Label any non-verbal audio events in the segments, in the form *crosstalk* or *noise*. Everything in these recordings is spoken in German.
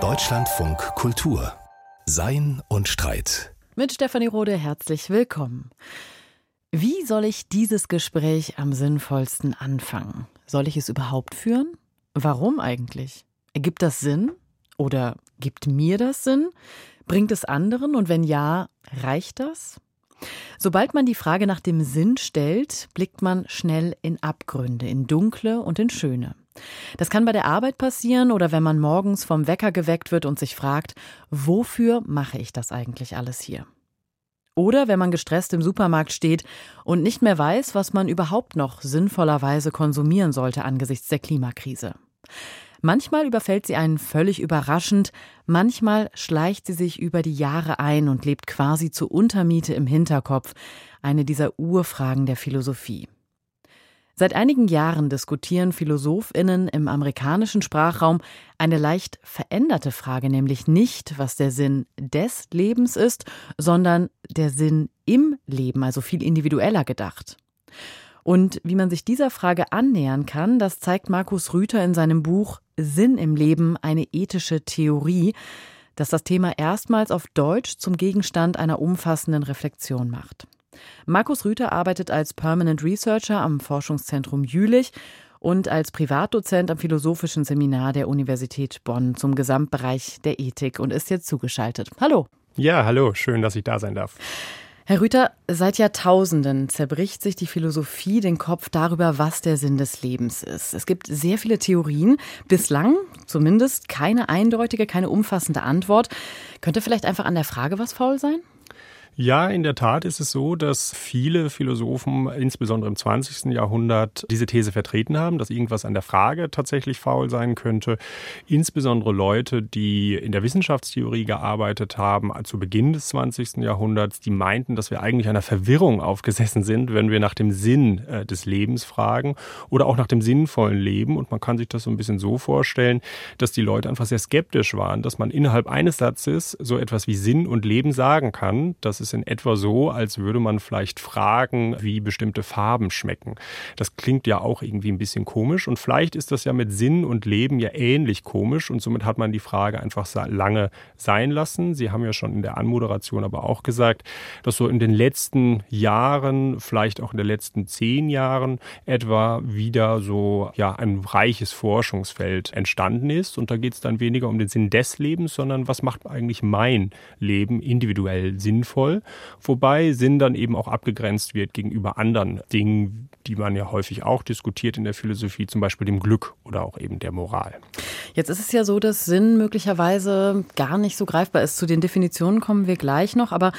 Deutschlandfunk Kultur Sein und Streit. Mit Stefanie Rode herzlich willkommen. Wie soll ich dieses Gespräch am sinnvollsten anfangen? Soll ich es überhaupt führen? Warum eigentlich? Ergibt das Sinn? Oder gibt mir das Sinn? Bringt es anderen? Und wenn ja, reicht das? Sobald man die Frage nach dem Sinn stellt, blickt man schnell in Abgründe, in dunkle und in schöne. Das kann bei der Arbeit passieren oder wenn man morgens vom Wecker geweckt wird und sich fragt, wofür mache ich das eigentlich alles hier? Oder wenn man gestresst im Supermarkt steht und nicht mehr weiß, was man überhaupt noch sinnvollerweise konsumieren sollte angesichts der Klimakrise. Manchmal überfällt sie einen völlig überraschend, manchmal schleicht sie sich über die Jahre ein und lebt quasi zur Untermiete im Hinterkopf, eine dieser Urfragen der Philosophie. Seit einigen Jahren diskutieren Philosophinnen im amerikanischen Sprachraum eine leicht veränderte Frage, nämlich nicht, was der Sinn des Lebens ist, sondern der Sinn im Leben, also viel individueller gedacht. Und wie man sich dieser Frage annähern kann, das zeigt Markus Rüther in seinem Buch Sinn im Leben, eine ethische Theorie, das das Thema erstmals auf Deutsch zum Gegenstand einer umfassenden Reflexion macht. Markus Rüther arbeitet als Permanent Researcher am Forschungszentrum Jülich und als Privatdozent am Philosophischen Seminar der Universität Bonn zum Gesamtbereich der Ethik und ist jetzt zugeschaltet. Hallo. Ja, hallo, schön, dass ich da sein darf. Herr Rüther, seit Jahrtausenden zerbricht sich die Philosophie den Kopf darüber, was der Sinn des Lebens ist. Es gibt sehr viele Theorien, bislang zumindest keine eindeutige, keine umfassende Antwort. Könnte vielleicht einfach an der Frage was faul sein? Ja, in der Tat ist es so, dass viele Philosophen, insbesondere im 20. Jahrhundert, diese These vertreten haben, dass irgendwas an der Frage tatsächlich faul sein könnte. Insbesondere Leute, die in der Wissenschaftstheorie gearbeitet haben, zu Beginn des 20. Jahrhunderts, die meinten, dass wir eigentlich einer Verwirrung aufgesessen sind, wenn wir nach dem Sinn äh, des Lebens fragen oder auch nach dem sinnvollen Leben. Und man kann sich das so ein bisschen so vorstellen, dass die Leute einfach sehr skeptisch waren, dass man innerhalb eines Satzes so etwas wie Sinn und Leben sagen kann. Das ist in etwa so, als würde man vielleicht fragen, wie bestimmte Farben schmecken. Das klingt ja auch irgendwie ein bisschen komisch und vielleicht ist das ja mit Sinn und Leben ja ähnlich komisch und somit hat man die Frage einfach lange sein lassen. Sie haben ja schon in der Anmoderation aber auch gesagt, dass so in den letzten Jahren, vielleicht auch in den letzten zehn Jahren etwa wieder so ja ein reiches Forschungsfeld entstanden ist und da geht es dann weniger um den Sinn des Lebens, sondern was macht eigentlich mein Leben individuell sinnvoll soll, wobei Sinn dann eben auch abgegrenzt wird gegenüber anderen Dingen, die man ja häufig auch diskutiert in der Philosophie, zum Beispiel dem Glück oder auch eben der Moral. Jetzt ist es ja so, dass Sinn möglicherweise gar nicht so greifbar ist. Zu den Definitionen kommen wir gleich noch, aber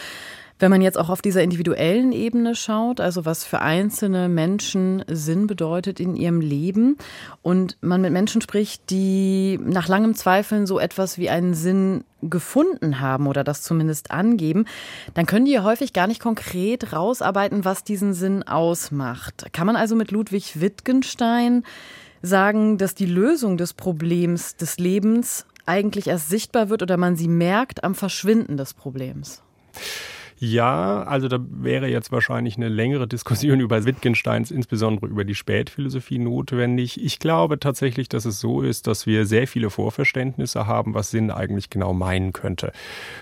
wenn man jetzt auch auf dieser individuellen Ebene schaut, also was für einzelne Menschen Sinn bedeutet in ihrem Leben und man mit Menschen spricht, die nach langem Zweifeln so etwas wie einen Sinn gefunden haben oder das zumindest angeben, dann können die häufig gar nicht konkret rausarbeiten, was diesen Sinn ausmacht. Kann man also mit Ludwig Wittgenstein sagen, dass die Lösung des Problems des Lebens eigentlich erst sichtbar wird oder man sie merkt am Verschwinden des Problems? Ja, also da wäre jetzt wahrscheinlich eine längere Diskussion *laughs* über Wittgensteins, insbesondere über die Spätphilosophie notwendig. Ich glaube tatsächlich, dass es so ist, dass wir sehr viele Vorverständnisse haben, was Sinn eigentlich genau meinen könnte.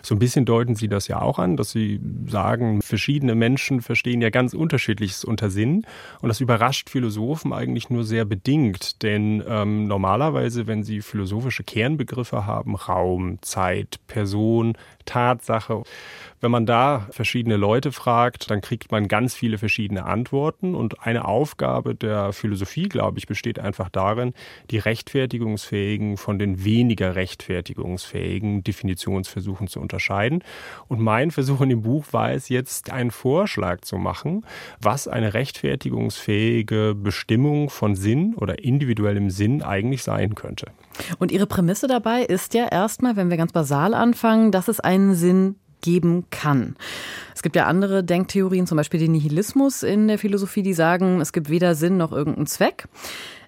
So ein bisschen deuten Sie das ja auch an, dass Sie sagen, verschiedene Menschen verstehen ja ganz unterschiedliches unter Sinn. Und das überrascht Philosophen eigentlich nur sehr bedingt. Denn ähm, normalerweise, wenn Sie philosophische Kernbegriffe haben, Raum, Zeit, Person, Tatsache, wenn man da verschiedene Leute fragt, dann kriegt man ganz viele verschiedene Antworten. Und eine Aufgabe der Philosophie, glaube ich, besteht einfach darin, die rechtfertigungsfähigen von den weniger rechtfertigungsfähigen Definitionsversuchen zu unterscheiden. Und mein Versuch in dem Buch war es jetzt, einen Vorschlag zu machen, was eine rechtfertigungsfähige Bestimmung von Sinn oder individuellem Sinn eigentlich sein könnte. Und Ihre Prämisse dabei ist ja erstmal, wenn wir ganz basal anfangen, dass es einen Sinn geben kann. Es gibt ja andere Denktheorien, zum Beispiel den Nihilismus in der Philosophie, die sagen, es gibt weder Sinn noch irgendeinen Zweck.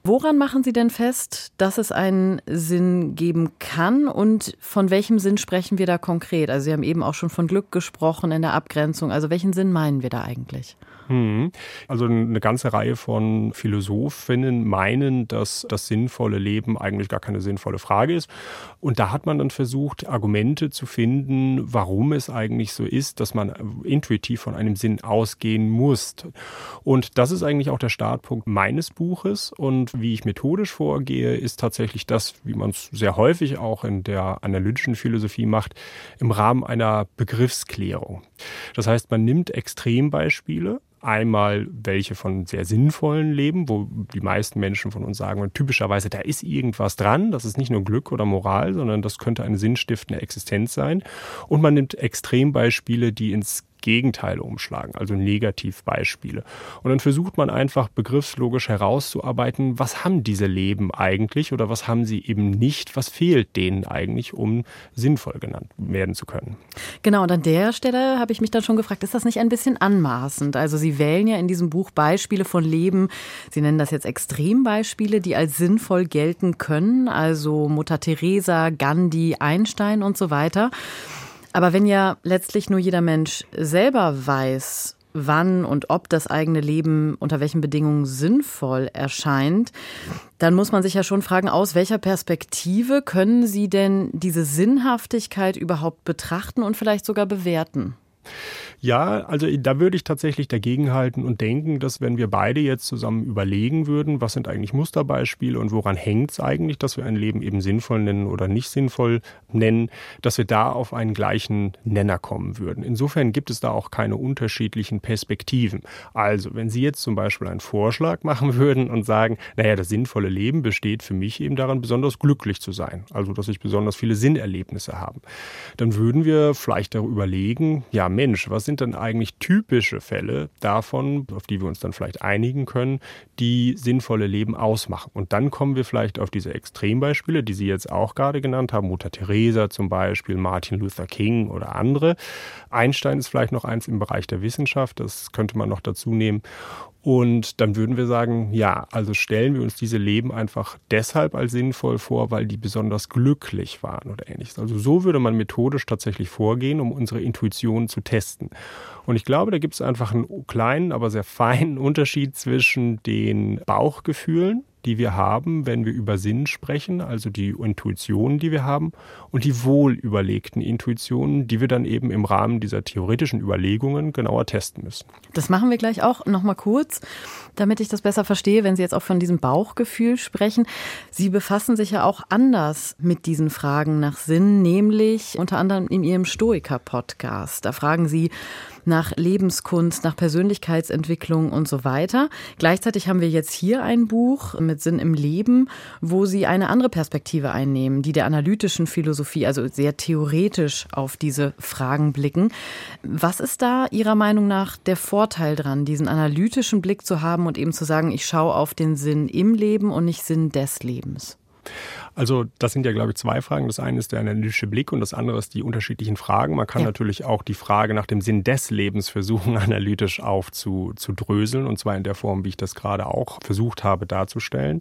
Woran machen Sie denn fest, dass es einen Sinn geben kann und von welchem Sinn sprechen wir da konkret? Also Sie haben eben auch schon von Glück gesprochen in der Abgrenzung. Also welchen Sinn meinen wir da eigentlich? Hm. Also eine ganze Reihe von Philosophinnen meinen, dass das sinnvolle Leben eigentlich gar keine sinnvolle Frage ist. Und da hat man dann versucht, Argumente zu finden, warum es eigentlich so ist, dass man intuitiv von einem Sinn ausgehen muss. Und das ist eigentlich auch der Startpunkt meines Buches. Und wie ich methodisch vorgehe, ist tatsächlich das, wie man es sehr häufig auch in der analytischen Philosophie macht, im Rahmen einer Begriffsklärung. Das heißt, man nimmt Extrembeispiele, Einmal welche von sehr sinnvollen Leben, wo die meisten Menschen von uns sagen, typischerweise, da ist irgendwas dran. Das ist nicht nur Glück oder Moral, sondern das könnte eine sinnstiftende Existenz sein. Und man nimmt Extrembeispiele, die ins Gegenteile umschlagen, also Negativbeispiele. Und dann versucht man einfach begriffslogisch herauszuarbeiten, was haben diese Leben eigentlich oder was haben sie eben nicht, was fehlt denen eigentlich, um sinnvoll genannt werden zu können. Genau, und an der Stelle habe ich mich dann schon gefragt, ist das nicht ein bisschen anmaßend? Also Sie wählen ja in diesem Buch Beispiele von Leben, Sie nennen das jetzt Extrembeispiele, die als sinnvoll gelten können, also Mutter Teresa, Gandhi, Einstein und so weiter. Aber wenn ja letztlich nur jeder Mensch selber weiß, wann und ob das eigene Leben unter welchen Bedingungen sinnvoll erscheint, dann muss man sich ja schon fragen, aus welcher Perspektive können Sie denn diese Sinnhaftigkeit überhaupt betrachten und vielleicht sogar bewerten? Ja, also da würde ich tatsächlich dagegenhalten und denken, dass wenn wir beide jetzt zusammen überlegen würden, was sind eigentlich Musterbeispiele und woran hängt es eigentlich, dass wir ein Leben eben sinnvoll nennen oder nicht sinnvoll nennen, dass wir da auf einen gleichen Nenner kommen würden. Insofern gibt es da auch keine unterschiedlichen Perspektiven. Also, wenn Sie jetzt zum Beispiel einen Vorschlag machen *laughs* würden und sagen, naja, das sinnvolle Leben besteht für mich eben daran, besonders glücklich zu sein, also dass ich besonders viele Sinnerlebnisse habe, dann würden wir vielleicht darüber überlegen, ja Mensch, was sind denn eigentlich typische Fälle davon, auf die wir uns dann vielleicht einigen können, die sinnvolle Leben ausmachen? Und dann kommen wir vielleicht auf diese Extrembeispiele, die Sie jetzt auch gerade genannt haben, Mutter Teresa zum Beispiel, Martin Luther King oder andere. Einstein ist vielleicht noch eins im Bereich der Wissenschaft, das könnte man noch dazu nehmen. Und dann würden wir sagen, ja, also stellen wir uns diese Leben einfach deshalb als sinnvoll vor, weil die besonders glücklich waren oder ähnliches. Also so würde man methodisch tatsächlich vorgehen, um unsere Intuition zu testen. Und ich glaube, da gibt es einfach einen kleinen, aber sehr feinen *laughs* Unterschied zwischen den Bauchgefühlen, die wir haben, wenn wir über Sinn sprechen, also die Intuitionen, die wir haben, und die wohlüberlegten Intuitionen, die wir dann eben im Rahmen dieser theoretischen Überlegungen genauer testen müssen. Das machen wir gleich auch noch mal kurz, damit ich das besser verstehe, wenn Sie jetzt auch von diesem Bauchgefühl sprechen. Sie befassen sich ja auch anders mit diesen Fragen nach Sinn, nämlich unter anderem in Ihrem Stoiker-Podcast. Da fragen Sie, nach Lebenskunst, nach Persönlichkeitsentwicklung und so weiter. Gleichzeitig haben wir jetzt hier ein Buch mit Sinn im Leben, wo Sie eine andere Perspektive einnehmen, die der analytischen Philosophie, also sehr theoretisch auf diese Fragen blicken. Was ist da Ihrer Meinung nach der Vorteil dran, diesen analytischen Blick zu haben und eben zu sagen, ich schaue auf den Sinn im Leben und nicht Sinn des Lebens? Also das sind ja, glaube ich, zwei Fragen. Das eine ist der analytische Blick und das andere ist die unterschiedlichen Fragen. Man kann ja. natürlich auch die Frage nach dem Sinn des Lebens versuchen, *laughs* analytisch aufzudröseln und zwar in der Form, wie ich das gerade auch versucht habe darzustellen.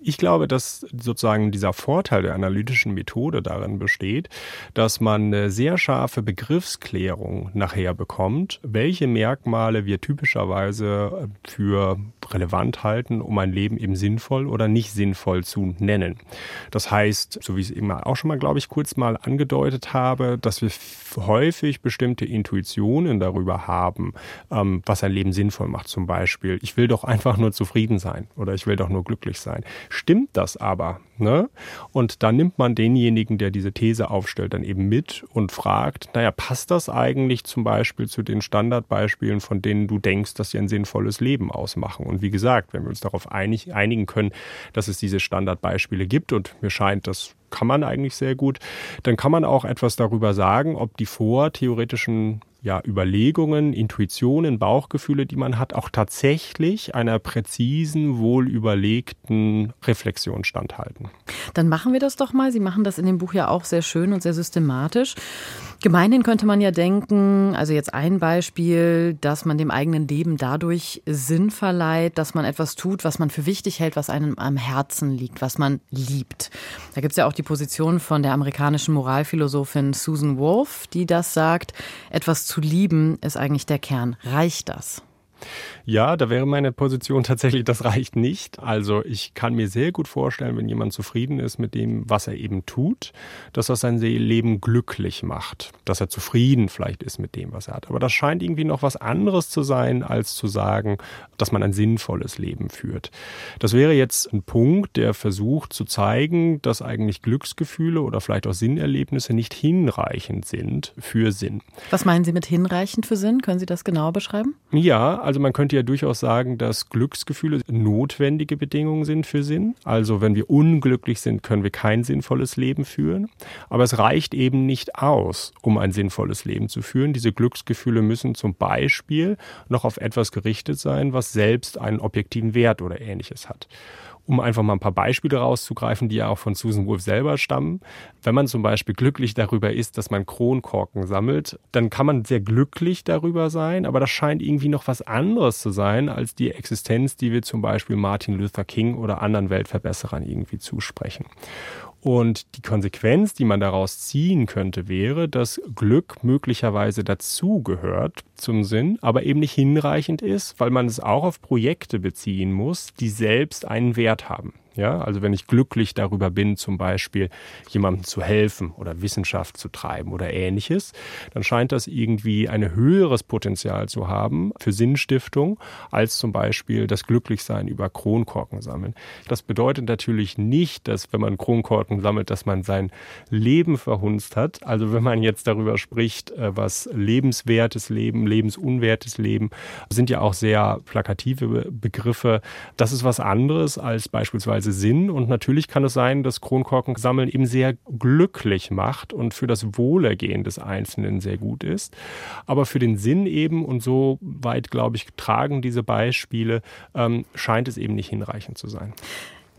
Ich glaube, dass sozusagen dieser Vorteil der analytischen Methode darin besteht, dass man eine sehr scharfe Begriffsklärung nachher bekommt, welche Merkmale wir typischerweise für relevant halten, um ein Leben eben sinnvoll oder nicht sinnvoll zu nennen. Das heißt, so wie ich es eben auch schon mal, glaube ich, kurz mal angedeutet habe, dass wir häufig bestimmte Intuitionen darüber haben, ähm, was ein Leben sinnvoll macht. Zum Beispiel, ich will doch einfach nur zufrieden sein oder ich will doch nur glücklich sein. Stimmt das aber? Ne? Und dann nimmt man denjenigen, der diese These aufstellt, dann eben mit und fragt, naja, passt das eigentlich zum Beispiel zu den Standardbeispielen, von denen du denkst, dass sie ein sinnvolles Leben ausmachen? Und wie gesagt, wenn wir uns darauf einig, einigen können, dass es diese Standardbeispiele gibt und mir scheint, das kann man eigentlich sehr gut, dann kann man auch etwas darüber sagen, ob die vortheoretischen ja, Überlegungen, Intuitionen, Bauchgefühle, die man hat, auch tatsächlich einer präzisen, wohlüberlegten Reflexion standhalten. Dann machen wir das doch mal. Sie machen das in dem Buch ja auch sehr schön und sehr systematisch. Gemeinhin könnte man ja denken, also jetzt ein Beispiel, dass man dem eigenen Leben dadurch Sinn verleiht, dass man etwas tut, was man für wichtig hält, was einem am Herzen liegt, was man liebt. Da gibt es ja auch die Position von der amerikanischen Moralphilosophin Susan Wolf, die das sagt, etwas zu lieben ist eigentlich der Kern. Reicht das? Ja, da wäre meine Position tatsächlich, das reicht nicht. Also ich kann mir sehr gut vorstellen, wenn jemand zufrieden ist mit dem, was er eben tut, dass das sein Leben glücklich macht, dass er zufrieden vielleicht ist mit dem, was er hat. Aber das scheint irgendwie noch was anderes zu sein, als zu sagen, dass man ein sinnvolles Leben führt. Das wäre jetzt ein Punkt, der versucht zu zeigen, dass eigentlich Glücksgefühle oder vielleicht auch Sinnerlebnisse nicht hinreichend sind für Sinn. Was meinen Sie mit hinreichend für Sinn? Können Sie das genauer beschreiben? Ja, also man könnte ja durchaus sagen, dass Glücksgefühle notwendige Bedingungen sind für Sinn. Also wenn wir unglücklich sind, können wir kein sinnvolles Leben führen. Aber es reicht eben nicht aus, um ein sinnvolles Leben zu führen. Diese Glücksgefühle müssen zum Beispiel noch auf etwas gerichtet sein, was selbst einen objektiven Wert oder ähnliches hat um einfach mal ein paar Beispiele rauszugreifen, die ja auch von Susan Wolf selber stammen. Wenn man zum Beispiel glücklich darüber ist, dass man Kronkorken sammelt, dann kann man sehr glücklich darüber sein, aber das scheint irgendwie noch was anderes zu sein als die Existenz, die wir zum Beispiel Martin Luther King oder anderen Weltverbesserern irgendwie zusprechen. Und die Konsequenz, die man daraus ziehen könnte, wäre, dass Glück möglicherweise dazugehört zum Sinn, aber eben nicht hinreichend ist, weil man es auch auf Projekte beziehen muss, die selbst einen Wert haben. Ja, also wenn ich glücklich darüber bin, zum Beispiel jemandem zu helfen oder Wissenschaft zu treiben oder ähnliches, dann scheint das irgendwie ein höheres Potenzial zu haben für Sinnstiftung als zum Beispiel das Glücklichsein über Kronkorken sammeln. Das bedeutet natürlich nicht, dass wenn man Kronkorken sammelt, dass man sein Leben verhunzt hat. Also wenn man jetzt darüber spricht, äh, was lebenswertes Leben, lebensunwertes Leben, sind ja auch sehr plakative Begriffe. Das ist was anderes als beispielsweise teilweise Sinn. Und natürlich kann es sein, dass Kronkorkensammeln eben sehr glücklich macht und für das Wohlergehen des Einzelnen sehr gut ist. Aber für den Sinn eben, und so weit, glaube ich, tragen diese Beispiele, ähm, scheint es eben nicht hinreichend zu sein.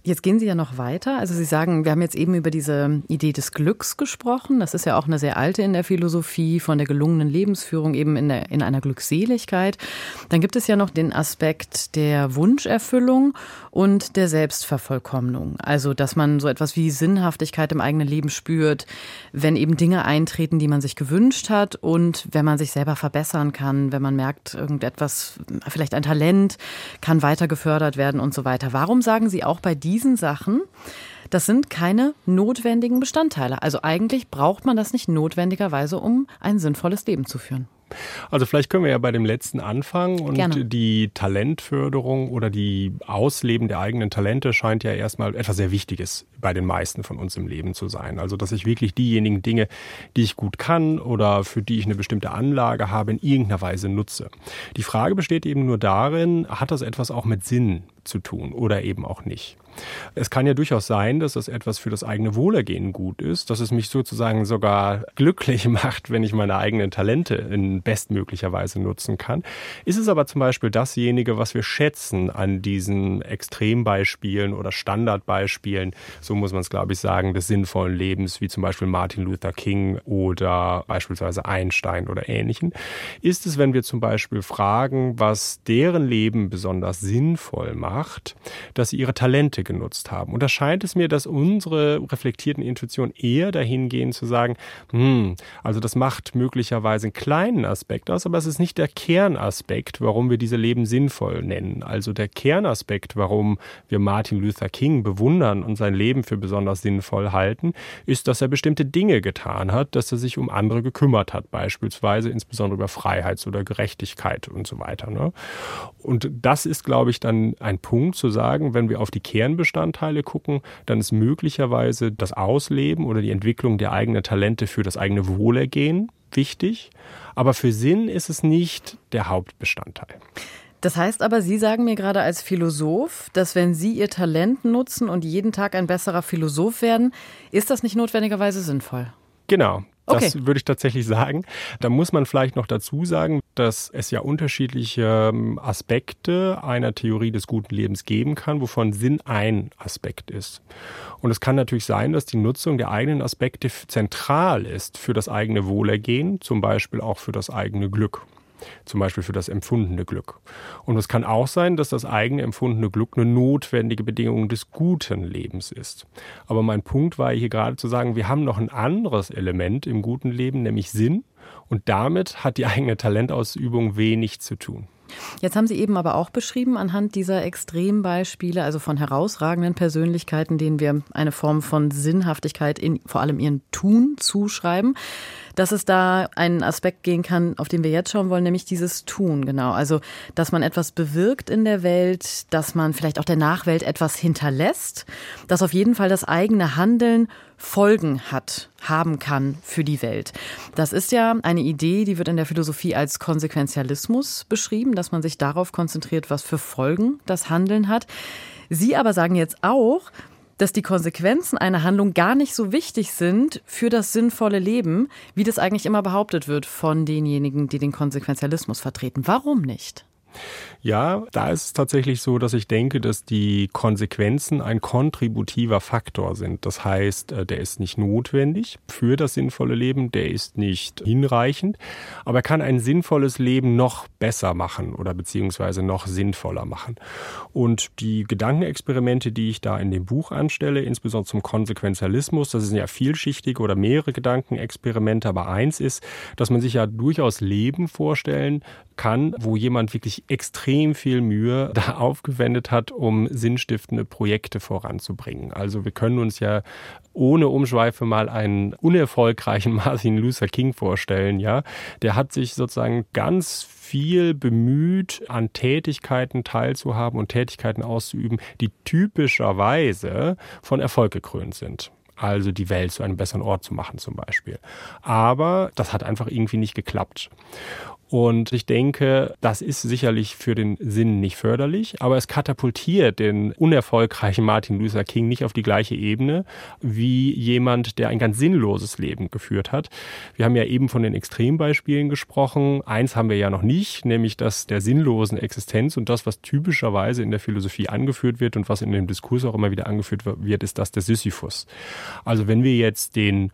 Jetzt gehen Sie ja noch weiter. Also Sie sagen, wir haben jetzt eben über diese Idee des Glücks gesprochen. Das ist ja auch eine sehr alte in der Philosophie von der gelungenen Lebensführung eben in, der, in einer Glückseligkeit. Dann gibt es ja noch den Aspekt der Wunscherfüllung und der Selbstvervollkommnung. Also, dass man so etwas wie Sinnhaftigkeit im eigenen Leben spürt, wenn eben Dinge eintreten, die man sich gewünscht hat und wenn man sich selber verbessern kann, wenn man merkt, irgendetwas, vielleicht ein Talent kann weiter gefördert werden und so weiter. Warum sagen Sie auch bei diesen Sachen, das sind keine notwendigen Bestandteile. Also eigentlich braucht man das nicht notwendigerweise, um ein sinnvolles Leben zu führen. Also vielleicht können wir ja bei dem letzten anfangen und Gerne. die Talentförderung oder die Ausleben der eigenen Talente scheint ja erstmal etwas sehr Wichtiges bei den meisten von uns im Leben zu sein. Also dass ich wirklich diejenigen Dinge, die ich gut kann oder für die ich eine bestimmte Anlage habe, in irgendeiner Weise nutze. Die Frage besteht eben nur darin, hat das etwas auch mit Sinn zu tun oder eben auch nicht. Es kann ja durchaus sein, dass das etwas für das eigene Wohlergehen gut ist, dass es mich sozusagen sogar glücklich *laughs* macht, wenn ich meine eigenen Talente in bestmöglicher Weise nutzen kann. Ist es aber zum Beispiel dasjenige, was wir schätzen an diesen Extrembeispielen oder Standardbeispielen, so muss man es glaube ich sagen, des sinnvollen Lebens, wie zum Beispiel Martin Luther King oder beispielsweise Einstein oder ähnlichen, ist es, wenn wir zum Beispiel fragen, was deren Leben besonders sinnvoll macht, dass sie ihre Talente genutzt haben. Und da scheint es mir, dass unsere reflektierten Intuitionen eher dahin gehen zu sagen, hm, also das macht möglicherweise einen kleinen Aspekt aus, aber es ist nicht der Kernaspekt, warum wir diese Leben sinnvoll nennen. Also der Kernaspekt, warum wir Martin Luther King bewundern und sein Leben für besonders sinnvoll halten, ist, dass er bestimmte Dinge getan hat, dass er sich um andere gekümmert hat, beispielsweise insbesondere über Freiheit oder Gerechtigkeit und so weiter. Ne? Und das ist, glaube ich, dann ein Punkt zu sagen, wenn wir auf die Kern Kernbestandteile gucken, dann ist möglicherweise das Ausleben oder die Entwicklung der eigenen Talente für das eigene Wohlergehen wichtig. Aber für Sinn ist es nicht der Hauptbestandteil. Das heißt aber, Sie sagen mir gerade als Philosoph, dass wenn Sie Ihr Talent nutzen und jeden Tag ein besserer Philosoph werden, ist das nicht notwendigerweise sinnvoll? Genau. Das okay. würde ich tatsächlich sagen. Da muss man vielleicht noch dazu sagen, dass es ja unterschiedliche ähm, Aspekte einer Theorie des guten Lebens geben kann, wovon Sinn ein Aspekt ist. Und es kann natürlich sein, dass die Nutzung der eigenen Aspekte zentral ist für das eigene Wohlergehen, zum Beispiel auch für das eigene Glück zum Beispiel für das empfundene Glück. Und es kann auch sein, dass das eigene empfundene Glück eine notwendige Bedingung des guten Lebens ist. Aber mein Punkt war hier gerade zu sagen, wir haben noch ein anderes Element im guten Leben, nämlich Sinn. Und damit hat die eigene Talentausübung wenig zu tun. Jetzt haben Sie eben aber auch beschrieben, anhand dieser Extrembeispiele, also von herausragenden Persönlichkeiten, denen wir eine Form von Sinnhaftigkeit in vor allem ihren Tun zuschreiben, dass es da einen Aspekt gehen kann, auf den wir jetzt schauen wollen, nämlich dieses Tun, genau. Also, dass man etwas bewirkt in der Welt, dass man vielleicht auch der Nachwelt etwas hinterlässt, dass auf jeden Fall das eigene Handeln Folgen hat, haben kann für die Welt. Das ist ja eine Idee, die wird in der Philosophie als Konsequenzialismus beschrieben, dass man sich darauf konzentriert, was für Folgen das Handeln hat. Sie aber sagen jetzt auch, dass die Konsequenzen einer Handlung gar nicht so wichtig sind für das sinnvolle Leben, wie das eigentlich immer behauptet wird von denjenigen, die den Konsequenzialismus vertreten. Warum nicht? Ja, da ist es tatsächlich so, dass ich denke, dass die Konsequenzen ein kontributiver Faktor sind. Das heißt, äh, der ist nicht notwendig für das sinnvolle Leben, der ist nicht hinreichend, aber er kann ein sinnvolles Leben noch besser machen oder beziehungsweise noch sinnvoller machen. Und die Gedankenexperimente, die ich da in dem Buch anstelle, insbesondere zum Konsequenzialismus, das sind ja vielschichtige oder mehrere Gedankenexperimente, aber eins ist, dass man sich ja durchaus Leben vorstellen kann, wo jemand wirklich extrem viel Mühe da aufgewendet hat, um sinnstiftende Projekte voranzubringen. Also wir können uns ja ohne Umschweife mal einen unerfolgreichen *laughs* Martin Luther King vorstellen, ja. Der hat sich sozusagen ganz viel bemüht, an Tätigkeiten teilzuhaben und Tätigkeiten auszuüben, die typischerweise von Erfolg gekrönt sind also die Welt zu einem besseren Ort zu machen zum Beispiel. Aber das hat einfach irgendwie nicht geklappt. Und ich denke, das ist sicherlich für den Sinn nicht förderlich, aber es katapultiert den unerfolgreichen Martin Luther King nicht auf die gleiche Ebene wie jemand, der ein ganz sinnloses Leben geführt hat. Wir haben ja eben von den Extrembeispielen gesprochen. Eins haben wir ja noch nicht, nämlich das der sinnlosen Existenz und das, was typischerweise in der Philosophie angeführt wird und was in dem Diskurs auch immer wieder angeführt wird, ist das der Sisyphus. Also wenn wir jetzt den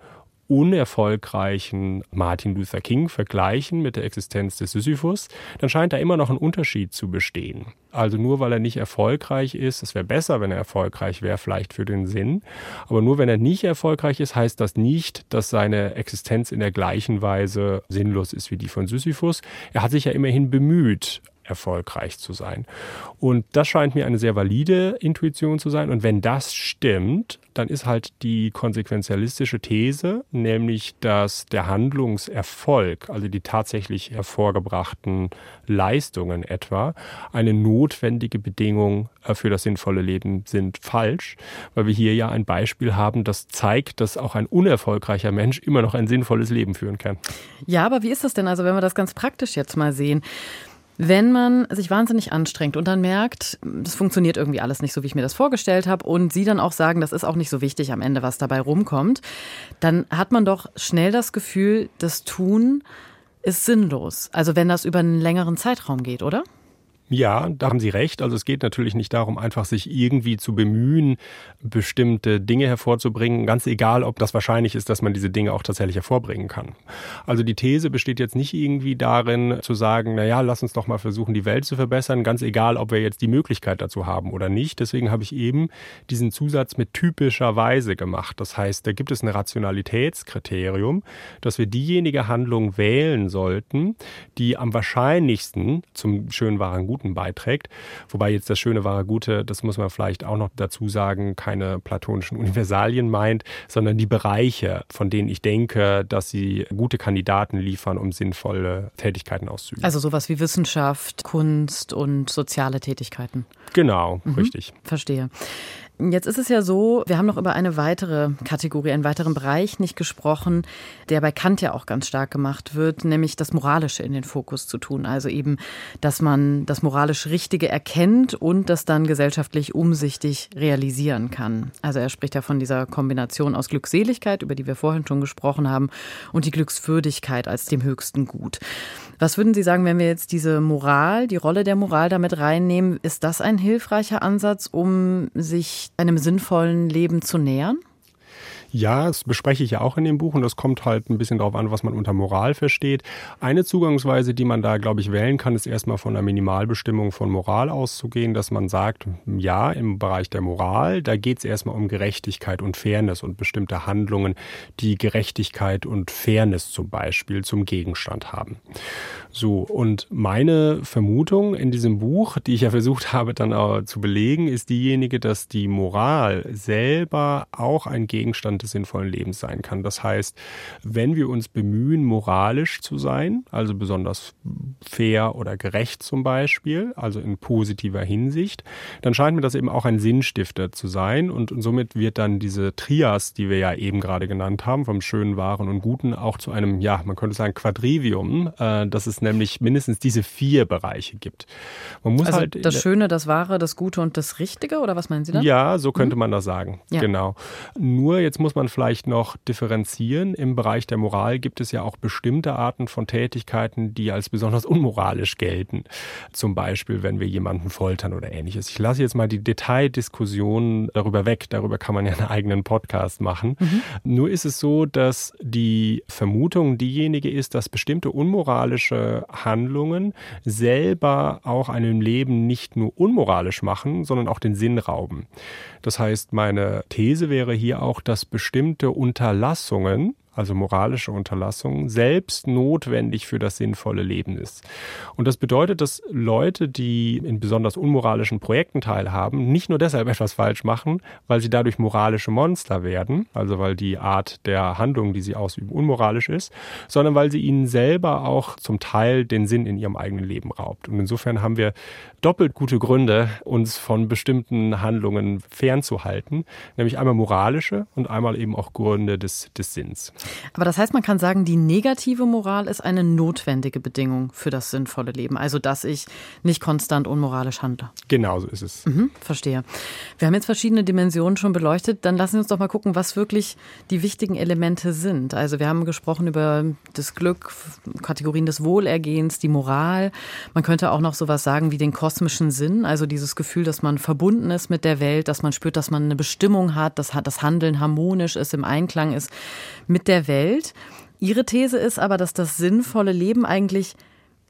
unerfolgreichen Martin Luther King vergleichen mit der Existenz des Sisyphus, dann scheint da immer noch ein Unterschied zu bestehen. Also nur weil er nicht erfolgreich ist, es wäre besser, wenn er erfolgreich wäre, vielleicht für den Sinn. Aber nur wenn er nicht erfolgreich ist, heißt das nicht, dass seine Existenz in der gleichen Weise sinnlos ist wie die von Sisyphus. Er hat sich ja immerhin bemüht, erfolgreich zu sein. Und das scheint mir eine sehr valide Intuition zu sein. Und wenn das stimmt, dann ist halt die konsequenzialistische These, nämlich dass der Handlungserfolg, also die tatsächlich hervorgebrachten Leistungen etwa, eine notwendige Bedingung äh, für das sinnvolle Leben sind, falsch, weil wir hier ja ein Beispiel haben, das zeigt, dass auch ein unerfolgreicher Mensch immer noch ein sinnvolles Leben führen kann. Ja, aber wie ist das denn also, wenn wir das ganz praktisch jetzt mal sehen? Wenn man sich wahnsinnig anstrengt und dann merkt, das funktioniert irgendwie alles nicht so, wie ich mir das vorgestellt habe, und Sie dann auch sagen, das ist auch nicht so wichtig am Ende, was dabei rumkommt, dann hat man doch schnell das Gefühl, das Tun ist sinnlos. Also wenn das über einen längeren Zeitraum geht, oder? Ja, da haben Sie recht. Also es geht natürlich nicht darum, einfach sich irgendwie zu bemühen, bestimmte Dinge hervorzubringen, ganz egal, ob das wahrscheinlich ist, dass man diese Dinge auch tatsächlich hervorbringen kann. Also die These besteht jetzt nicht irgendwie darin zu sagen, na ja, lass uns doch mal versuchen, die Welt zu verbessern, ganz egal, ob wir jetzt die Möglichkeit dazu haben oder nicht. Deswegen habe ich eben diesen Zusatz mit typischer Weise gemacht. Das heißt, da gibt es ein Rationalitätskriterium, dass wir diejenige Handlung wählen sollten, die am wahrscheinlichsten zum schönen wahren Guten beiträgt. Wobei jetzt das schöne wahre Gute, das muss man vielleicht auch noch dazu sagen, keine platonischen Universalien meint, sondern die Bereiche, von denen ich denke, dass sie gute Kandidaten liefern, um sinnvolle Tätigkeiten auszuüben. Also sowas wie Wissenschaft, Kunst und soziale Tätigkeiten. Genau, mhm, richtig. Verstehe. Jetzt ist es ja so, wir haben noch über eine weitere Kategorie, einen weiteren Bereich nicht gesprochen, der bei Kant ja auch ganz stark gemacht wird, nämlich das Moralische in den Fokus zu tun. Also eben, dass man das moralisch Richtige erkennt und das dann gesellschaftlich umsichtig realisieren kann. Also er spricht ja von dieser Kombination aus Glückseligkeit, über die wir vorhin schon gesprochen haben, und die Glückswürdigkeit als dem höchsten Gut. Was würden Sie sagen, wenn wir jetzt diese Moral, die Rolle der Moral damit reinnehmen? Ist das ein hilfreicher Ansatz, um sich einem sinnvollen Leben zu nähern? Ja, das bespreche ich ja auch in dem Buch und das kommt halt ein bisschen darauf an, was man unter Moral versteht. Eine Zugangsweise, die man da, glaube ich, wählen kann, ist erstmal von einer Minimalbestimmung von Moral auszugehen, dass man sagt, ja, im Bereich der Moral, da geht es erstmal um Gerechtigkeit und Fairness und bestimmte Handlungen, die Gerechtigkeit und Fairness zum Beispiel zum Gegenstand haben. So, und meine Vermutung in diesem Buch, die ich ja versucht habe dann auch zu belegen, ist diejenige, dass die Moral selber auch ein Gegenstand des sinnvollen Lebens sein kann. Das heißt, wenn wir uns bemühen, moralisch zu sein, also besonders fair oder gerecht zum Beispiel, also in positiver Hinsicht, dann scheint mir das eben auch ein Sinnstifter zu sein und, somit wird dann diese Trias, die wir ja eben gerade genannt haben, vom Schönen, Wahren und Guten, auch zu einem, ja, man könnte sagen Quadrivium, äh, das ist nämlich mindestens diese vier Bereiche gibt. Man muss also halt das Schöne, das Wahre, das Gute und das Richtige oder was meinen Sie da? Ja, so könnte mhm. man das sagen. Ja. Genau. Nur jetzt muss man vielleicht noch differenzieren. Im Bereich der Moral gibt es ja auch bestimmte Arten von Tätigkeiten, die als besonders unmoralisch gelten. Zum Beispiel, wenn wir jemanden foltern oder ähnliches. Ich lasse jetzt mal die Detaildiskussion darüber weg. Darüber kann man ja einen eigenen Podcast machen. Mhm. Nur ist es so, dass die Vermutung diejenige ist, dass bestimmte unmoralische Handlungen selber auch einem Leben nicht nur unmoralisch machen, sondern auch den Sinn rauben. Das heißt, meine These wäre hier auch, dass bestimmte Unterlassungen also moralische Unterlassung, selbst notwendig für das sinnvolle Leben ist. Und das bedeutet, dass Leute, die in besonders unmoralischen Projekten teilhaben, nicht nur deshalb *laughs* etwas falsch machen, weil sie dadurch moralische Monster werden, also weil die Art der Handlung, die sie ausüben, unmoralisch ist, sondern weil sie ihnen selber auch zum Teil den Sinn in ihrem eigenen Leben raubt. Und insofern haben wir doppelt gute Gründe, uns von bestimmten Handlungen fernzuhalten, nämlich einmal moralische und einmal eben auch Gründe des, des Sinns. Aber das heißt, man kann sagen, die negative Moral ist eine notwendige Bedingung für das sinnvolle Leben. Also, dass ich nicht konstant unmoralisch handle. Genau so ist es. Mhm, verstehe. Wir haben jetzt verschiedene Dimensionen schon beleuchtet. Dann lassen Sie uns doch mal gucken, was wirklich die wichtigen Elemente sind. Also, wir haben gesprochen über das Glück, Kategorien des Wohlergehens, die Moral. Man könnte auch noch sowas sagen wie den kosmischen Sinn, also dieses Gefühl, dass man verbunden ist mit der Welt, dass man spürt, dass man eine Bestimmung hat, dass das Handeln harmonisch ist, im Einklang ist mit der Welt. Ihre These ist aber, dass das sinnvolle Leben eigentlich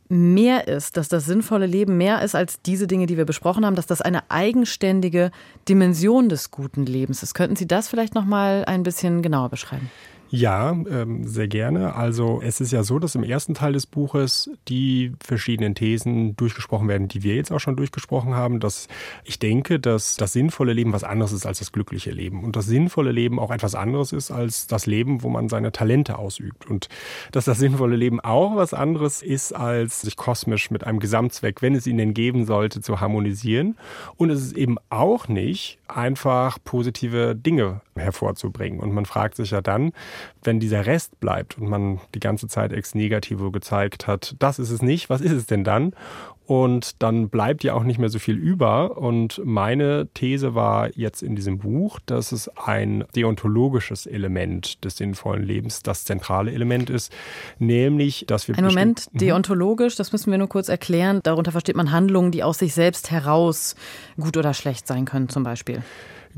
mehr ist, dass das sinnvolle Leben mehr ist als diese Dinge, die wir besprochen haben, dass das eine eigenständige Dimension des guten Lebens ist. Könnten Sie das vielleicht noch mal ein bisschen genauer beschreiben? Ja, ähm, sehr gerne. Also es ist ja so, dass im ersten Teil des Buches die verschiedenen Thesen durchgesprochen werden, die wir jetzt auch schon durchgesprochen haben, dass ich denke, dass das sinnvolle Leben was anderes ist als das glückliche Leben und das sinnvolle Leben auch etwas anderes ist als das Leben, wo man seine Talente ausübt und dass das sinnvolle Leben auch was anderes ist als sich kosmisch mit einem Gesamtzweck, wenn es ihn denn geben sollte, zu harmonisieren und es ist eben auch nicht einfach positive Dinge hervorzubringen. Und man fragt sich ja dann, wenn dieser Rest bleibt und man die ganze Zeit ex negativo gezeigt hat, das ist es nicht, was ist es denn dann? Und dann bleibt ja auch nicht mehr so viel über. Und meine These war jetzt in diesem Buch, dass es ein deontologisches Element des sinnvollen Lebens das zentrale Element ist, nämlich, dass wir. Ein Moment, mhm. deontologisch, das müssen wir nur kurz erklären. Darunter versteht man Handlungen, die aus sich selbst heraus gut oder schlecht sein können, zum Beispiel.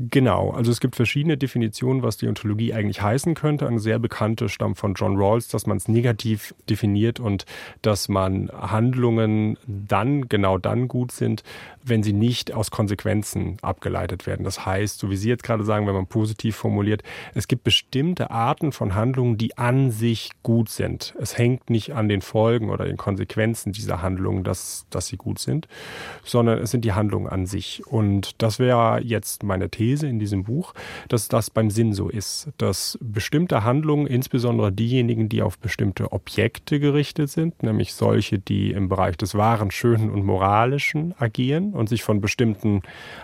Genau, also es gibt verschiedene Definitionen, was Deontologie eigentlich heißen könnte. Eine sehr bekannte stammt von John Rawls, dass man es negativ definiert und dass man Handlungen dann, genau dann gut sind, wenn sie nicht aus Konsequenzen abgeleitet werden. Das heißt, so wie Sie jetzt gerade sagen, wenn man positiv formuliert, es gibt bestimmte Arten von Handlungen, die an sich gut sind. Es hängt nicht an den Folgen oder den Konsequenzen dieser Handlungen, dass, dass sie gut sind, sondern es sind die Handlungen an sich. Und das wäre jetzt meine These These in diesem Buch, dass das beim Sinn so ist, dass bestimmte Handlungen, insbesondere diejenigen, die auf bestimmte Objekte gerichtet sind, nämlich solche, die im Bereich des Wahren, Schönen und Moralischen agieren und sich von bestimmten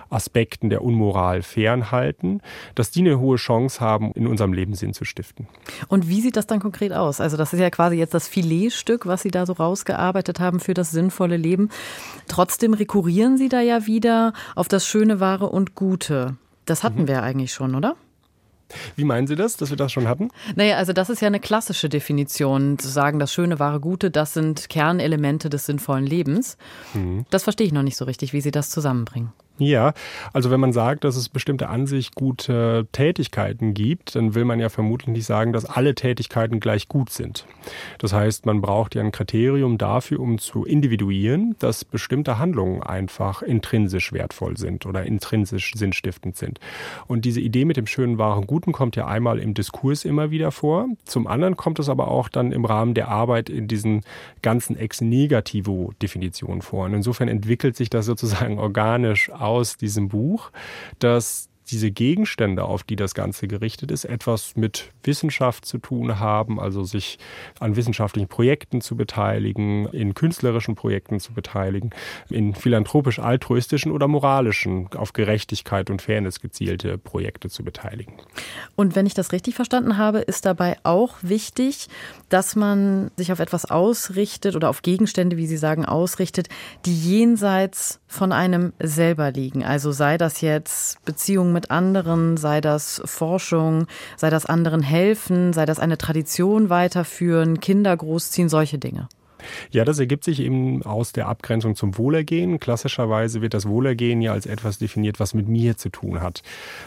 Aspekten der Unmoral fernhalten, dass die eine hohe Chance haben, in unserem Leben Sinn zu stiften. Und wie sieht das dann konkret aus? Also das ist ja quasi jetzt das Filetstück, was Sie da so rausgearbeitet haben für das sinnvolle Leben. Trotzdem rekurrieren Sie da ja wieder auf das Schöne, Wahre und Gute. Das hatten mhm. wir eigentlich schon, oder? Wie meinen Sie das, dass wir das schon hatten? Naja, also das ist ja eine klassische Definition, zu sagen, das Schöne, Wahre, Gute, das sind Kernelemente des sinnvollen Lebens. Mhm. Das verstehe ich noch nicht so richtig, wie Sie das zusammenbringen. Ja, also wenn man sagt, dass es bestimmte an sich gute Tätigkeiten gibt, dann will man ja vermutlich nicht sagen, dass alle Tätigkeiten gleich gut sind. Das heißt, man braucht ja ein Kriterium dafür, um zu individuieren, dass bestimmte Handlungen einfach intrinsisch wertvoll sind oder intrinsisch sinnstiftend sind. Und diese Idee mit dem schönen, wahren, guten kommt ja einmal im Diskurs immer wieder vor. Zum anderen kommt es aber auch dann im Rahmen der Arbeit in diesen ganzen ex negativo Definitionen vor. Und insofern entwickelt sich das sozusagen organisch aus diesem Buch, dass diese Gegenstände, auf die das Ganze gerichtet ist, etwas mit Wissenschaft zu tun haben, also sich an wissenschaftlichen Projekten zu beteiligen, in künstlerischen Projekten zu beteiligen, in philanthropisch-altruistischen oder moralischen, auf Gerechtigkeit und Fairness gezielte Projekte zu beteiligen. Und wenn ich das richtig verstanden habe, ist dabei auch wichtig, dass man sich auf etwas ausrichtet oder auf Gegenstände, wie Sie sagen, ausrichtet, die jenseits von einem selber liegen. Also sei das jetzt Beziehungen mit anderen, sei das Forschung, sei das anderen helfen, sei das eine Tradition weiterführen, Kinder großziehen, solche Dinge. Ja, das ergibt sich eben aus der Abgrenzung zum Wohlergehen. Klassischerweise wird das Wohlergehen ja als etwas definiert, was mit mir zu tun hat.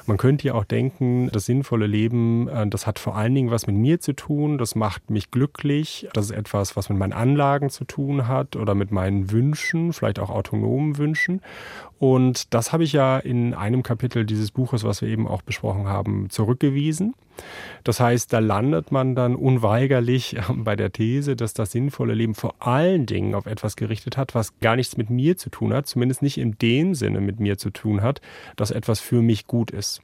Man könnte ja auch denken, das sinnvolle Leben, äh, das hat vor allen Dingen was mit mir zu tun, das macht mich glücklich, das ist etwas, was mit meinen Anlagen zu tun hat oder mit meinen Wünschen, vielleicht auch autonomen Wünschen. Und das habe ich ja in einem Kapitel dieses Buches, was wir eben auch besprochen haben, zurückgewiesen. Das heißt, da landet man dann unweigerlich bei der These, dass das sinnvolle Leben vor allen Dingen auf etwas gerichtet hat, was gar nichts mit mir zu tun hat, zumindest nicht in dem Sinne mit mir zu tun hat, dass etwas für mich gut ist.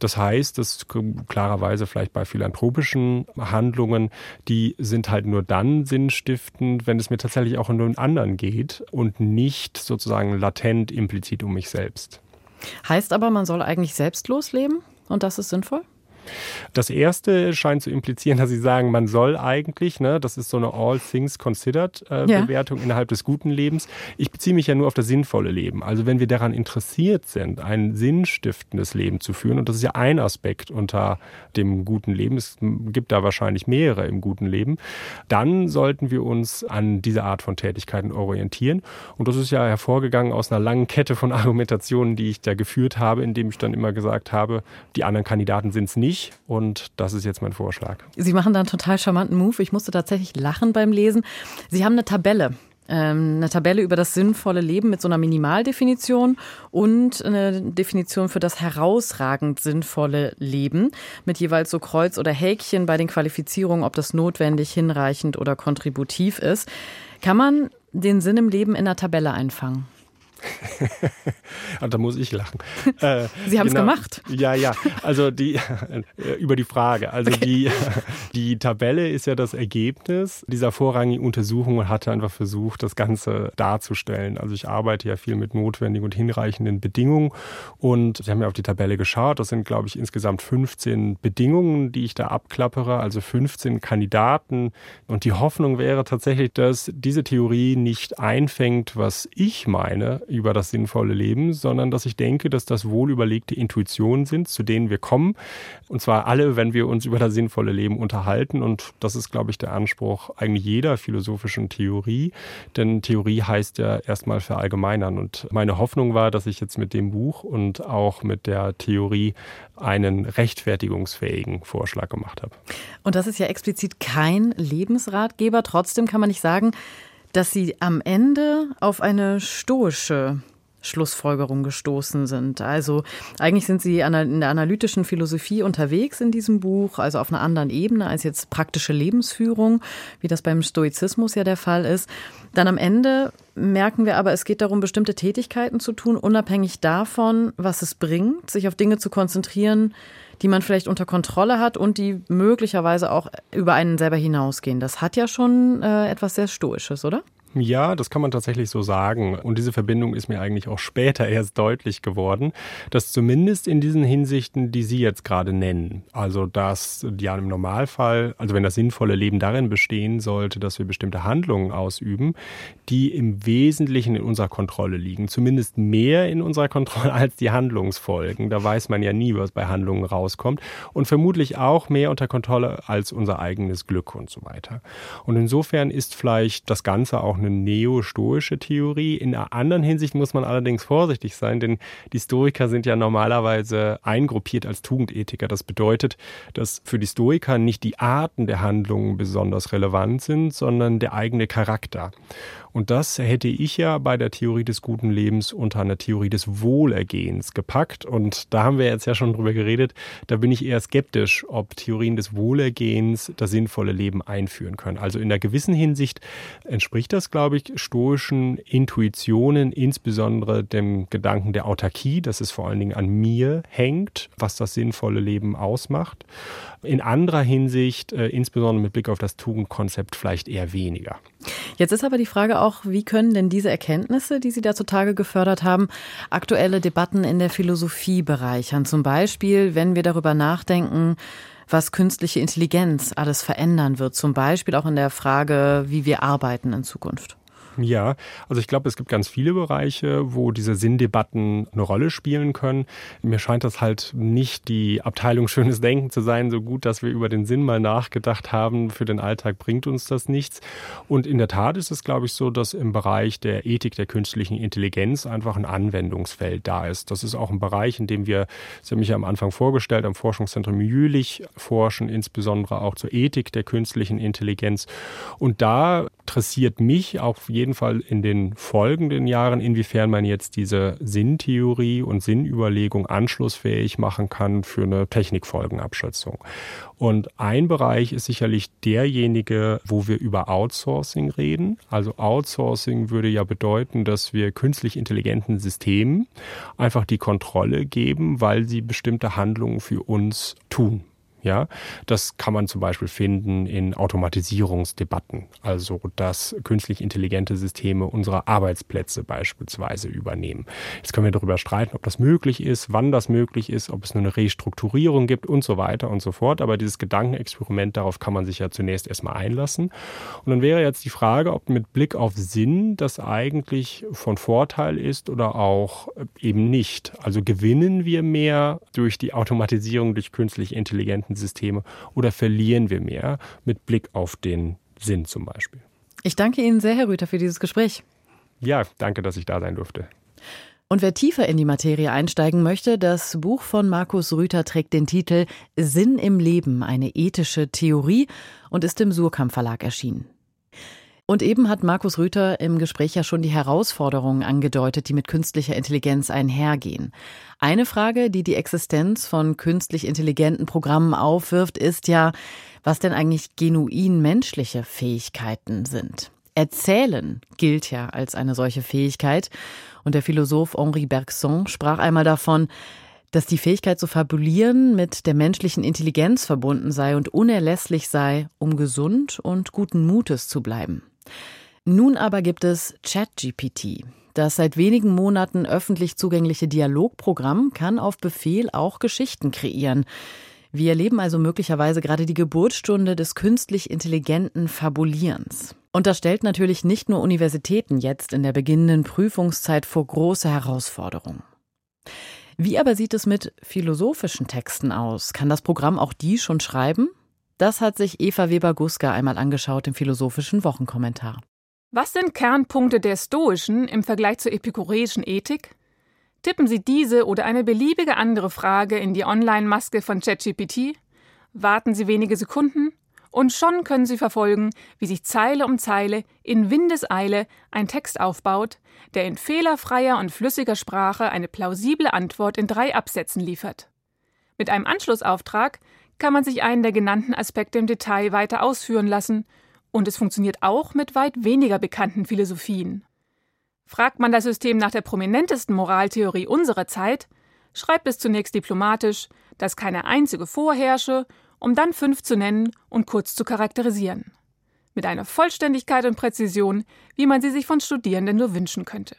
Das heißt, dass klarerweise vielleicht bei philanthropischen Handlungen, die sind halt nur dann sinnstiftend, wenn es mir tatsächlich auch um den anderen geht und nicht sozusagen latent implizit um mich selbst. Heißt aber, man soll eigentlich selbstlos leben und das ist sinnvoll? Das erste scheint zu implizieren, dass Sie sagen, man soll eigentlich, ne, das ist so eine All Things Considered äh, ja. Bewertung innerhalb des guten Lebens. Ich beziehe mich ja nur auf das sinnvolle Leben. Also wenn wir daran interessiert sind, ein sinnstiftendes Leben zu führen, und das ist ja ein Aspekt unter dem guten Leben, es gibt da wahrscheinlich mehrere im guten Leben, dann sollten wir uns an diese Art von Tätigkeiten orientieren. Und das ist ja hervorgegangen aus einer langen Kette von *laughs* Argumentationen, die ich da geführt habe, indem ich dann immer gesagt habe, die anderen Kandidaten sind es nicht ich und das ist jetzt mein Vorschlag. Sie machen da einen total charmanten Move. Ich musste tatsächlich lachen beim Lesen. Sie haben eine Tabelle ähm, eine Tabelle über das sinnvolle Leben mit so einer Minimaldefinition und eine Definition für das herausragend sinnvolle Leben mit jeweils so Kreuz oder Häkchen bei den Qualifizierungen, ob das notwendig, hinreichend oder kontributiv ist. Kann man den Sinn im Leben in einer Tabelle einfangen? *laughs* da muss ich lachen. *laughs* Äh, Sie haben es genau, gemacht. Ja, ja. Also die *laughs* äh, über die Frage. Also okay. die, die Tabelle ist ja das Ergebnis dieser vorrangigen Untersuchung und hatte einfach versucht, das Ganze darzustellen. Also ich arbeite ja viel mit notwendigen und hinreichenden Bedingungen und Sie haben ja auf die Tabelle geschaut. Das sind, glaube ich, insgesamt 15 Bedingungen, die ich da abklappere, also 15 Kandidaten. Und die Hoffnung wäre tatsächlich, dass diese Theorie nicht einfängt, was ich meine über das sinnvolle Leben, sondern dass ich denke, dass das wohlüberlegte Intuitionen sind, zu denen wir kommen. Und zwar alle, wenn wir uns *laughs* über das sinnvolle Leben unterhalten. Und das ist, glaube ich, der Anspruch eigentlich jeder philosophischen Theorie. Denn Theorie heißt ja erstmal verallgemeinern. Und meine Hoffnung war, dass ich jetzt mit dem Buch und auch mit der Theorie einen rechtfertigungsfähigen Vorschlag gemacht habe. Und das ist ja explizit kein Lebensratgeber. Trotzdem kann man nicht sagen, dass Sie am Ende auf eine stoische Schlussfolgerung gestoßen sind. Also eigentlich sind Sie in der analytischen Philosophie unterwegs in diesem Buch, also auf einer anderen Ebene als jetzt praktische Lebensführung, wie das beim Stoizismus ja der Fall ist. Dann am Ende merken wir aber, es geht darum, bestimmte Tätigkeiten zu tun, unabhängig davon, was es bringt, sich auf Dinge zu konzentrieren, die man vielleicht unter Kontrolle hat und die möglicherweise auch über einen selber hinausgehen. Das hat ja schon äh, etwas sehr Stoisches, oder? Ja, das kann man tatsächlich so sagen. Und diese Verbindung ist mir eigentlich auch später *laughs* erst deutlich geworden, dass zumindest in diesen Hinsichten, die Sie jetzt gerade nennen, also dass ja im Normalfall, also wenn das sinnvolle Leben darin bestehen sollte, dass wir bestimmte Handlungen ausüben, die im Wesentlichen in unserer Kontrolle liegen, zumindest mehr in unserer Kontrolle *laughs* als die Handlungsfolgen. Da weiß man ja nie, was bei Handlungen rauskommt und vermutlich auch mehr unter Kontrolle als unser eigenes Glück und so weiter. Und insofern ist vielleicht das Ganze auch eine neo-stoische Theorie. In einer anderen Hinsicht muss man allerdings vorsichtig sein, denn die Stoiker sind ja normalerweise eingruppiert als Tugendethiker. Das bedeutet, dass für die Stoiker nicht die Arten der Handlungen besonders relevant sind, sondern der eigene Charakter. Und das hätte ich ja bei der Theorie des guten Lebens unter einer Theorie des Wohlergehens gepackt. Und da haben wir jetzt ja schon drüber geredet. Da bin ich eher skeptisch, ob Theorien des Wohlergehens das sinnvolle Leben einführen können. Also in einer gewissen Hinsicht entspricht das, glaube ich, stoischen Intuitionen, insbesondere dem Gedanken der Autarkie, dass es vor allen Dingen an mir hängt, was das sinnvolle Leben ausmacht. In anderer Hinsicht, äh, insbesondere mit Blick auf das Tugendkonzept, vielleicht eher weniger. Jetzt ist aber die Frage auch, wie können denn diese Erkenntnisse, die Sie da zutage gefördert haben, aktuelle Debatten in der Philosophie bereichern? Zum Beispiel, wenn wir darüber nachdenken, was künstliche Intelligenz alles verändern wird, zum Beispiel auch in der Frage, wie wir arbeiten in Zukunft. Ja, also ich glaube, es gibt ganz viele Bereiche, wo diese Sinndebatten eine Rolle spielen können. Mir scheint das halt nicht die Abteilung schönes Denken zu sein, so gut, dass wir über den Sinn mal nachgedacht haben. Für den Alltag bringt uns das nichts. Und in der Tat ist es, glaube ich, so, dass im Bereich der Ethik der künstlichen Intelligenz einfach ein Anwendungsfeld da ist. Das ist auch ein Bereich, in dem wir, Sie haben mich ja am Anfang vorgestellt, am Forschungszentrum Jülich forschen, insbesondere auch zur Ethik der künstlichen Intelligenz. Und da interessiert mich auf jeden Fall in den folgenden Jahren, inwiefern man jetzt diese Sinntheorie und Sinnüberlegung anschlussfähig machen kann für eine Technikfolgenabschätzung. Und ein Bereich ist sicherlich derjenige, wo wir über Outsourcing reden. Also Outsourcing würde ja bedeuten, dass wir künstlich intelligenten Systemen einfach die Kontrolle geben, weil sie bestimmte Handlungen für uns tun. Ja, das kann man zum Beispiel finden in Automatisierungsdebatten, also dass künstlich intelligente Systeme unsere Arbeitsplätze beispielsweise übernehmen. Jetzt können wir darüber streiten, ob das möglich ist, wann das möglich ist, ob es nur eine Restrukturierung gibt und so weiter und so fort. Aber dieses Gedankenexperiment, darauf kann man sich ja zunächst erstmal einlassen. Und dann wäre jetzt die Frage, ob mit Blick auf Sinn das eigentlich von Vorteil ist oder auch eben nicht. Also gewinnen wir mehr durch die Automatisierung durch künstlich intelligente Systeme oder verlieren wir mehr mit Blick auf den Sinn zum Beispiel? Ich danke Ihnen sehr, Herr Rüther, für dieses Gespräch. Ja, danke, dass ich da sein durfte. Und wer tiefer in die Materie einsteigen möchte, das Buch von Markus Rüther trägt den Titel Sinn im Leben, eine ethische Theorie und ist im Surkamp Verlag erschienen. Und eben hat Markus Rüther im Gespräch ja schon die Herausforderungen angedeutet, die mit künstlicher Intelligenz einhergehen. Eine Frage, die die Existenz von künstlich intelligenten Programmen aufwirft, ist ja, was denn eigentlich genuin menschliche Fähigkeiten sind. Erzählen gilt ja als eine solche Fähigkeit. Und der Philosoph Henri Bergson sprach einmal davon, dass die Fähigkeit zu fabulieren mit der menschlichen Intelligenz verbunden sei und unerlässlich sei, um gesund und guten Mutes zu bleiben. Nun aber gibt es ChatGPT. Das seit wenigen Monaten öffentlich zugängliche Dialogprogramm kann auf Befehl auch Geschichten kreieren. Wir erleben also möglicherweise gerade die Geburtsstunde des künstlich intelligenten Fabulierens. Und das stellt natürlich nicht nur Universitäten jetzt in der beginnenden Prüfungszeit vor große Herausforderungen. Wie aber sieht es mit philosophischen Texten aus? Kann das Programm auch die schon schreiben? Das hat sich Eva Weber-Guska einmal angeschaut im philosophischen Wochenkommentar. Was sind Kernpunkte der stoischen im Vergleich zur epikureischen Ethik? Tippen Sie diese oder eine beliebige andere Frage in die Online-Maske von ChatGPT, warten Sie wenige Sekunden und schon können Sie verfolgen, wie sich Zeile um Zeile in Windeseile ein Text aufbaut, der in fehlerfreier und flüssiger Sprache eine plausible Antwort in drei Absätzen liefert. Mit einem Anschlussauftrag kann man sich einen der genannten Aspekte im Detail weiter ausführen lassen, und es funktioniert auch mit weit weniger bekannten Philosophien. Fragt man das System nach der prominentesten Moraltheorie unserer Zeit, schreibt es zunächst diplomatisch, dass keine einzige vorherrsche, um dann fünf zu nennen und kurz zu charakterisieren. Mit einer Vollständigkeit und Präzision, wie man sie sich von Studierenden nur wünschen könnte.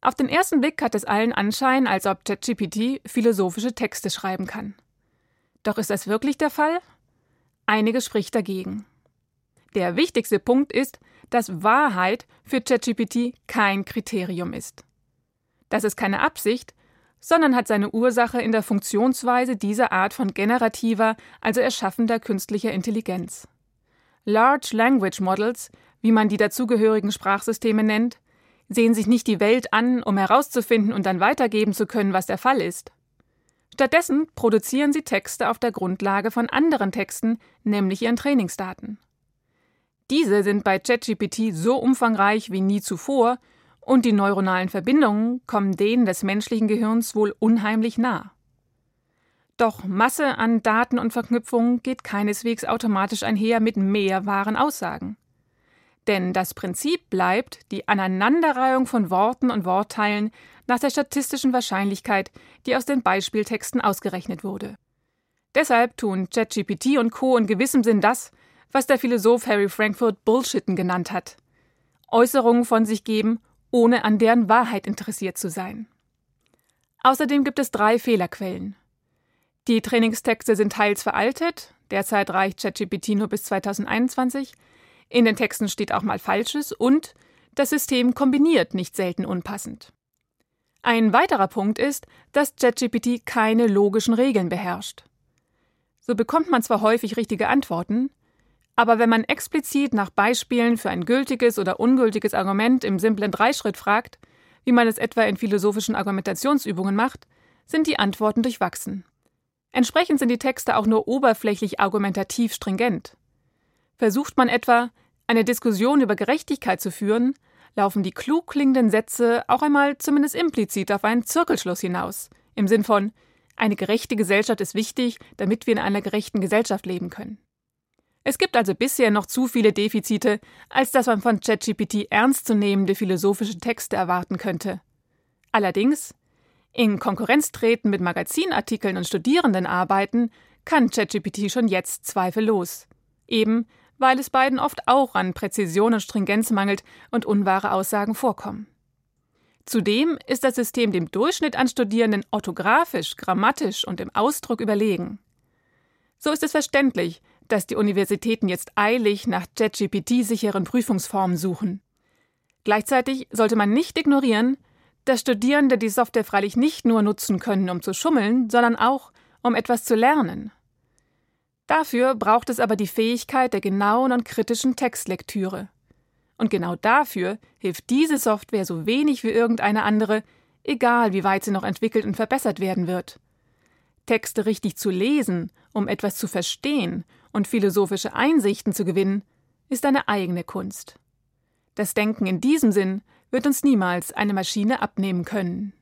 Auf den ersten Blick hat es allen Anschein, als ob ChatGPT philosophische Texte schreiben kann. Doch ist das wirklich der Fall? Einiges spricht dagegen. Der wichtigste Punkt ist, dass Wahrheit für ChatGPT kein Kriterium ist. Das ist keine Absicht, sondern hat seine Ursache in der Funktionsweise dieser Art von generativer, also erschaffender künstlicher Intelligenz. Large Language Models, wie man die dazugehörigen Sprachsysteme nennt, sehen sich nicht die Welt an, um herauszufinden und dann weitergeben zu können, was der Fall ist. Stattdessen produzieren sie Texte auf der Grundlage von anderen Texten, nämlich ihren Trainingsdaten. Diese sind bei ChatGPT so umfangreich wie nie zuvor und die neuronalen Verbindungen kommen denen des menschlichen Gehirns wohl unheimlich nah. Doch Masse an Daten und Verknüpfungen geht keineswegs automatisch einher mit mehr wahren Aussagen. Denn das Prinzip bleibt die Aneinanderreihung von Worten und Wortteilen nach der statistischen Wahrscheinlichkeit, die aus den Beispieltexten ausgerechnet wurde. Deshalb tun ChatGPT und Co. in gewissem Sinn das, was der Philosoph Harry Frankfurt Bullshitten genannt hat. Äußerungen von sich geben, ohne an deren Wahrheit interessiert zu sein. Außerdem gibt es drei Fehlerquellen. Die Trainingstexte sind teils veraltet, derzeit reicht ChatGPT nur bis 2021, in den Texten steht auch mal Falsches und das System kombiniert nicht selten unpassend. Ein weiterer Punkt ist, dass ChatGPT keine logischen Regeln beherrscht. So bekommt man zwar häufig richtige Antworten, aber wenn man explizit nach Beispielen für ein gültiges oder ungültiges Argument im simplen Dreischritt fragt, wie man es etwa in philosophischen Argumentationsübungen macht, sind die Antworten durchwachsen. Entsprechend sind die Texte auch nur oberflächlich argumentativ stringent. Versucht man etwa, eine Diskussion über Gerechtigkeit zu führen, laufen die klug klingenden Sätze auch einmal zumindest implizit auf einen Zirkelschluss hinaus, im Sinn von eine gerechte Gesellschaft ist wichtig, damit wir in einer gerechten Gesellschaft leben können. Es gibt also bisher noch zu viele Defizite, als dass man von ChatGPT ernstzunehmende philosophische Texte erwarten könnte. Allerdings, in Konkurrenz treten mit Magazinartikeln und Studierendenarbeiten kann ChatGPT schon jetzt zweifellos. Eben, weil es beiden oft auch an Präzision und Stringenz mangelt und unwahre Aussagen vorkommen. Zudem ist das System dem Durchschnitt an Studierenden orthografisch, grammatisch und im Ausdruck überlegen. So ist es verständlich, dass die Universitäten jetzt eilig nach JetGPT-sicheren Prüfungsformen suchen. Gleichzeitig sollte man nicht ignorieren, dass Studierende die Software freilich nicht nur nutzen können, um zu schummeln, sondern auch, um etwas zu lernen. Dafür braucht es aber die Fähigkeit der genauen und kritischen Textlektüre. Und genau dafür hilft diese Software so wenig wie irgendeine andere, egal wie weit sie noch entwickelt und verbessert werden wird. Texte richtig zu lesen, um etwas zu verstehen und philosophische Einsichten zu gewinnen, ist eine eigene Kunst. Das Denken in diesem Sinn wird uns niemals eine Maschine abnehmen können.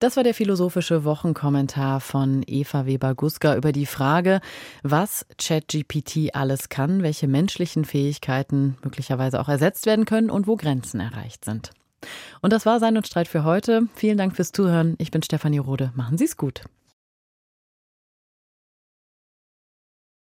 Das war der philosophische Wochenkommentar von Eva Weber-Guska über die Frage, was ChatGPT alles kann, welche menschlichen Fähigkeiten möglicherweise auch ersetzt werden können und wo Grenzen erreicht sind. Und das war Sein und Streit für heute. Vielen Dank fürs Zuhören. Ich bin Stefanie Rode. Machen Sie es gut.